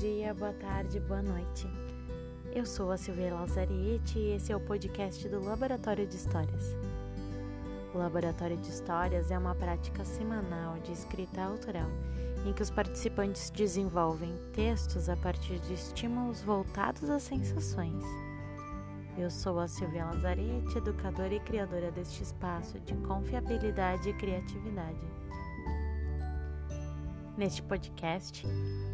dia, boa tarde, boa noite. Eu sou a Silvia Lazarete e esse é o podcast do Laboratório de Histórias. O Laboratório de Histórias é uma prática semanal de escrita autoral em que os participantes desenvolvem textos a partir de estímulos voltados às sensações. Eu sou a Silvia Lazarete, educadora e criadora deste espaço de confiabilidade e criatividade. Neste podcast,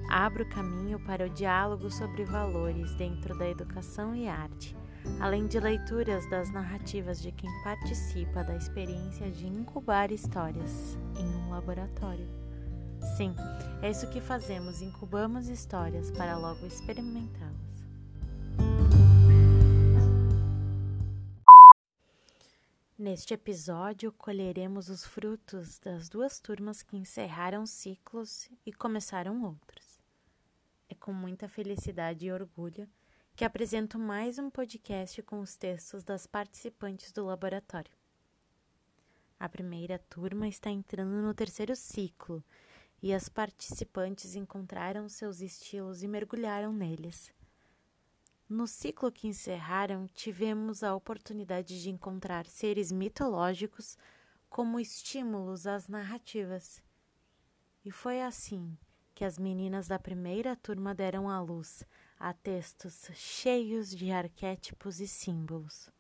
abro caminho para o diálogo sobre valores dentro da educação e arte, além de leituras das narrativas de quem participa da experiência de incubar histórias em um laboratório. Sim, é isso que fazemos, incubamos histórias para logo experimentá-las. Neste episódio, colheremos os frutos das duas turmas que encerraram ciclos e começaram outros. É com muita felicidade e orgulho que apresento mais um podcast com os textos das participantes do laboratório. A primeira turma está entrando no terceiro ciclo e as participantes encontraram seus estilos e mergulharam neles. No ciclo que encerraram, tivemos a oportunidade de encontrar seres mitológicos como estímulos às narrativas. E foi assim que as meninas da primeira turma deram à luz a textos cheios de arquétipos e símbolos.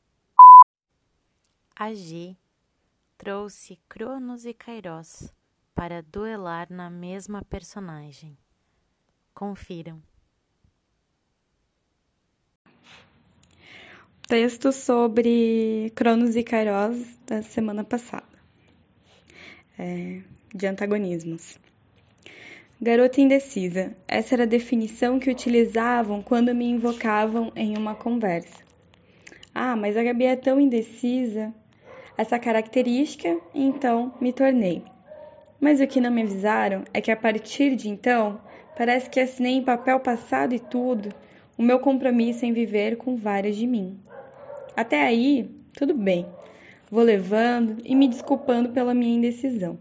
A G trouxe Cronos e Kairos para duelar na mesma personagem. Confiram. Texto sobre Cronos e Kairos da semana passada, é, de antagonismos. Garota indecisa. Essa era a definição que utilizavam quando me invocavam em uma conversa. Ah, mas a Gabi é tão indecisa. Essa característica, então me tornei. Mas o que não me avisaram é que a partir de então, parece que assinei em papel passado e tudo o meu compromisso em viver com várias de mim. Até aí, tudo bem. Vou levando e me desculpando pela minha indecisão.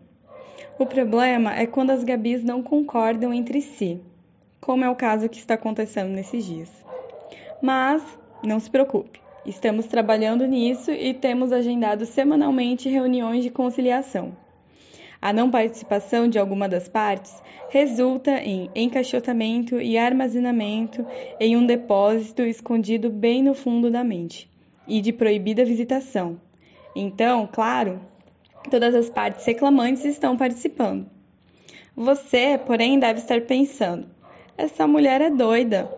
O problema é quando as Gabis não concordam entre si, como é o caso que está acontecendo nesses dias. Mas não se preocupe, estamos trabalhando nisso e temos agendado semanalmente reuniões de conciliação. A não participação de alguma das partes resulta em encaixotamento e armazenamento em um depósito escondido bem no fundo da mente e de proibida visitação. Então, claro, todas as partes reclamantes estão participando. Você, porém, deve estar pensando: essa mulher é doida,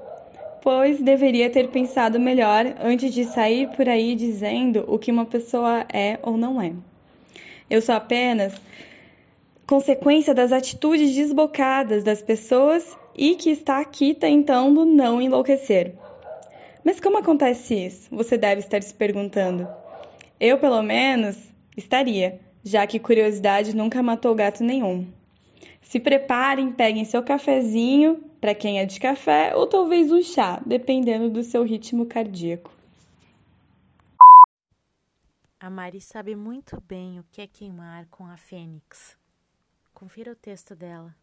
pois deveria ter pensado melhor antes de sair por aí dizendo o que uma pessoa é ou não é. Eu sou apenas consequência das atitudes desbocadas das pessoas e que está aqui tentando não enlouquecer. Mas como acontece isso? Você deve estar se perguntando. Eu, pelo menos, estaria, já que curiosidade nunca matou gato nenhum. Se preparem, peguem seu cafezinho, para quem é de café, ou talvez um chá, dependendo do seu ritmo cardíaco. A Mari sabe muito bem o que é queimar com a fênix. Confira o texto dela.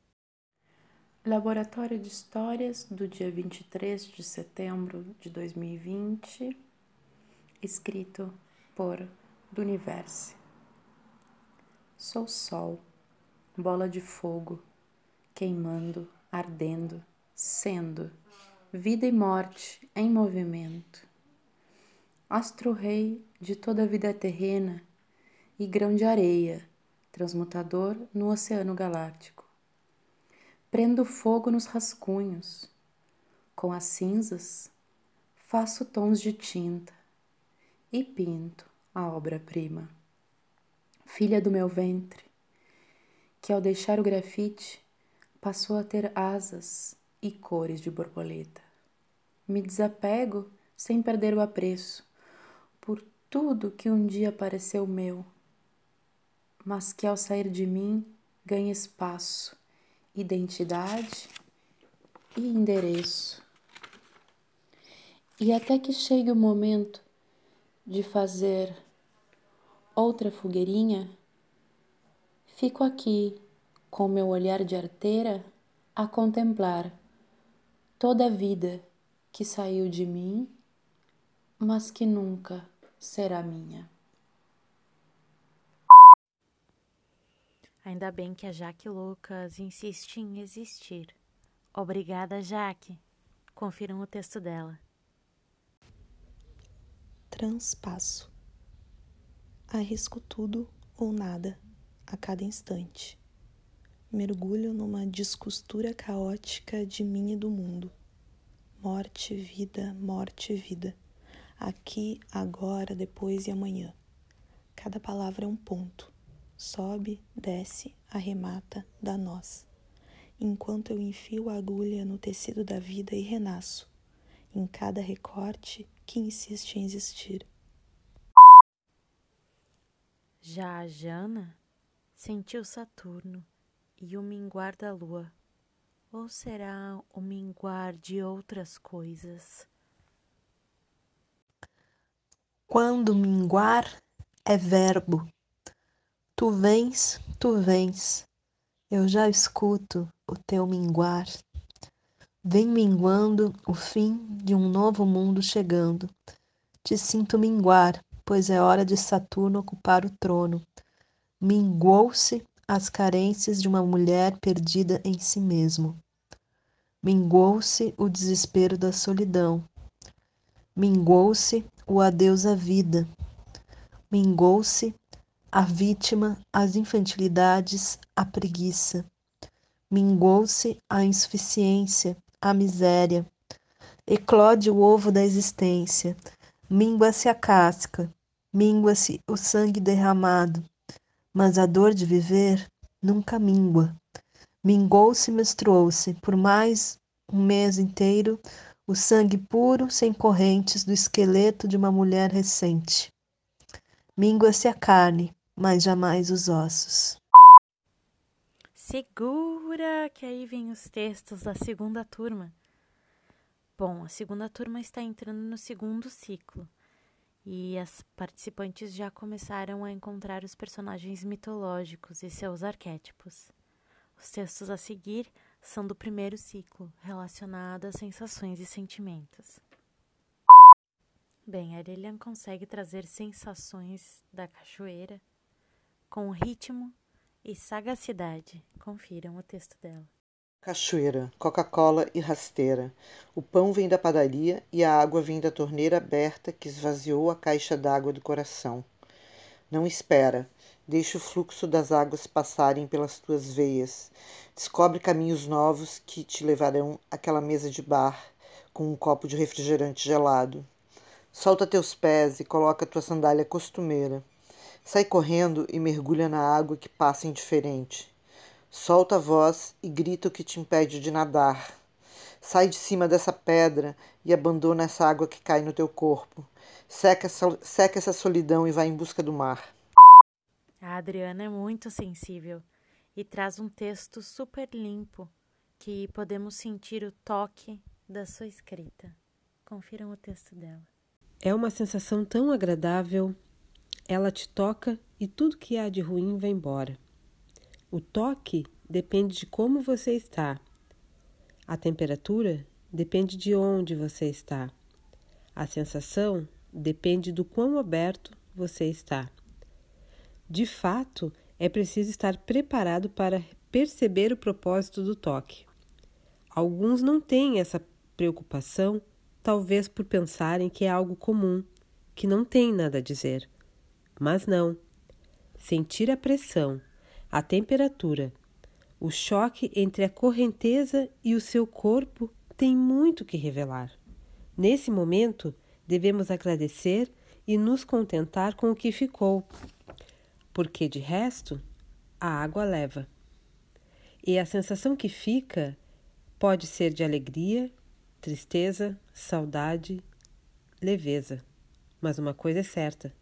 Laboratório de Histórias do dia 23 de setembro de 2020, escrito por Duniverse. Sou sol, bola de fogo, queimando, ardendo, sendo, vida e morte em movimento. Astro-rei de toda a vida terrena e grão de areia, transmutador no oceano galáctico Prendo fogo nos rascunhos. Com as cinzas, faço tons de tinta e pinto a obra-prima. Filha do meu ventre, que ao deixar o grafite passou a ter asas e cores de borboleta. Me desapego sem perder o apreço por tudo que um dia pareceu meu, mas que ao sair de mim ganha espaço identidade e endereço. E até que chegue o momento de fazer outra fogueirinha, fico aqui com meu olhar de arteira a contemplar toda a vida que saiu de mim, mas que nunca será minha. Ainda bem que a Jaque Lucas insiste em existir. Obrigada, Jaque. Confiram o texto dela. Transpasso. Arrisco tudo ou nada a cada instante. Mergulho numa descostura caótica de mim e do mundo. Morte, vida, morte, vida. Aqui, agora, depois e amanhã. Cada palavra é um ponto sobe, desce, arremata, dá nós. Enquanto eu enfio a agulha no tecido da vida e renasço, em cada recorte que insiste em existir. Já a Jana sentiu Saturno e o minguar da lua. Ou será o minguar de outras coisas? Quando minguar é verbo, Tu vens, tu vens, eu já escuto o teu minguar. Vem minguando o fim de um novo mundo chegando. Te sinto minguar, pois é hora de Saturno ocupar o trono. Minguou-se as carências de uma mulher perdida em si mesmo. Minguou-se o desespero da solidão. Minguou-se o adeus à vida. Minguou-se a vítima, as infantilidades, a preguiça. Mingou-se a insuficiência, a miséria. Eclode o ovo da existência, mingua-se a casca, mingua-se o sangue derramado, mas a dor de viver nunca mingua. Mingou-se e menstruou-se por mais um mês inteiro o sangue puro sem correntes do esqueleto de uma mulher recente. Mingua-se a carne, mas jamais os ossos. Segura que aí vem os textos da segunda turma. Bom, a segunda turma está entrando no segundo ciclo e as participantes já começaram a encontrar os personagens mitológicos e seus arquétipos. Os textos a seguir são do primeiro ciclo, relacionados a sensações e sentimentos. Bem, Aurelian consegue trazer sensações da cachoeira com ritmo e sagacidade. Confiram o texto dela. Cachoeira, Coca-Cola e rasteira. O pão vem da padaria e a água vem da torneira aberta que esvaziou a caixa d'água do coração. Não espera, deixa o fluxo das águas passarem pelas tuas veias. Descobre caminhos novos que te levarão àquela mesa de bar com um copo de refrigerante gelado. Solta teus pés e coloca tua sandália costumeira. Sai correndo e mergulha na água que passa indiferente. Solta a voz e grita o que te impede de nadar. Sai de cima dessa pedra e abandona essa água que cai no teu corpo. Seca essa, seca essa solidão e vai em busca do mar. A Adriana é muito sensível e traz um texto super limpo que podemos sentir o toque da sua escrita. Confiram o texto dela. É uma sensação tão agradável ela te toca e tudo que há de ruim vai embora. O toque depende de como você está. A temperatura depende de onde você está. A sensação depende do quão aberto você está. De fato, é preciso estar preparado para perceber o propósito do toque. Alguns não têm essa preocupação, talvez por pensarem que é algo comum, que não tem nada a dizer. Mas não. Sentir a pressão, a temperatura, o choque entre a correnteza e o seu corpo tem muito que revelar. Nesse momento, devemos agradecer e nos contentar com o que ficou, porque de resto, a água leva. E a sensação que fica pode ser de alegria, tristeza, saudade, leveza. Mas uma coisa é certa: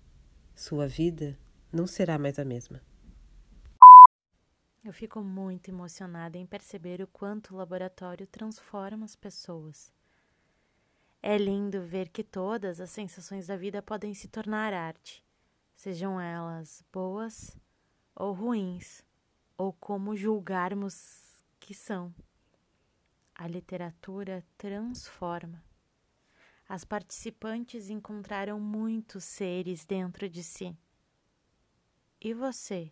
sua vida não será mais a mesma. Eu fico muito emocionada em perceber o quanto o laboratório transforma as pessoas. É lindo ver que todas as sensações da vida podem se tornar arte, sejam elas boas ou ruins, ou como julgarmos que são. A literatura transforma. As participantes encontraram muitos seres dentro de si. E você?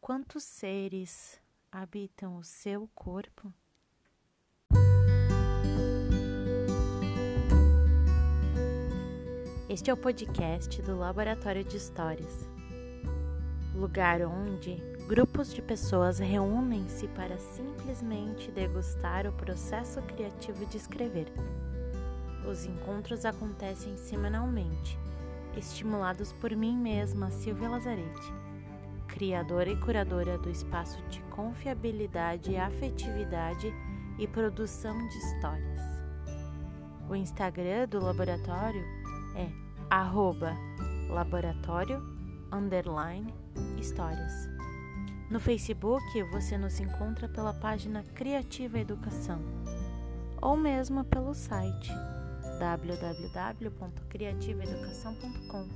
Quantos seres habitam o seu corpo? Este é o podcast do Laboratório de Histórias, lugar onde grupos de pessoas reúnem-se para simplesmente degustar o processo criativo de escrever. Os encontros acontecem semanalmente, estimulados por mim mesma, Silvia Lazarete, criadora e curadora do espaço de confiabilidade afetividade e produção de histórias. O Instagram do laboratório é laboratório. No Facebook você nos encontra pela página Criativa Educação ou mesmo pelo site www.criativaeducação.com.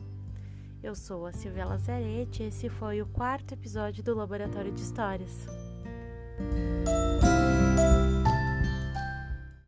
Eu sou a Silvia Lazarete e esse foi o quarto episódio do Laboratório de Histórias.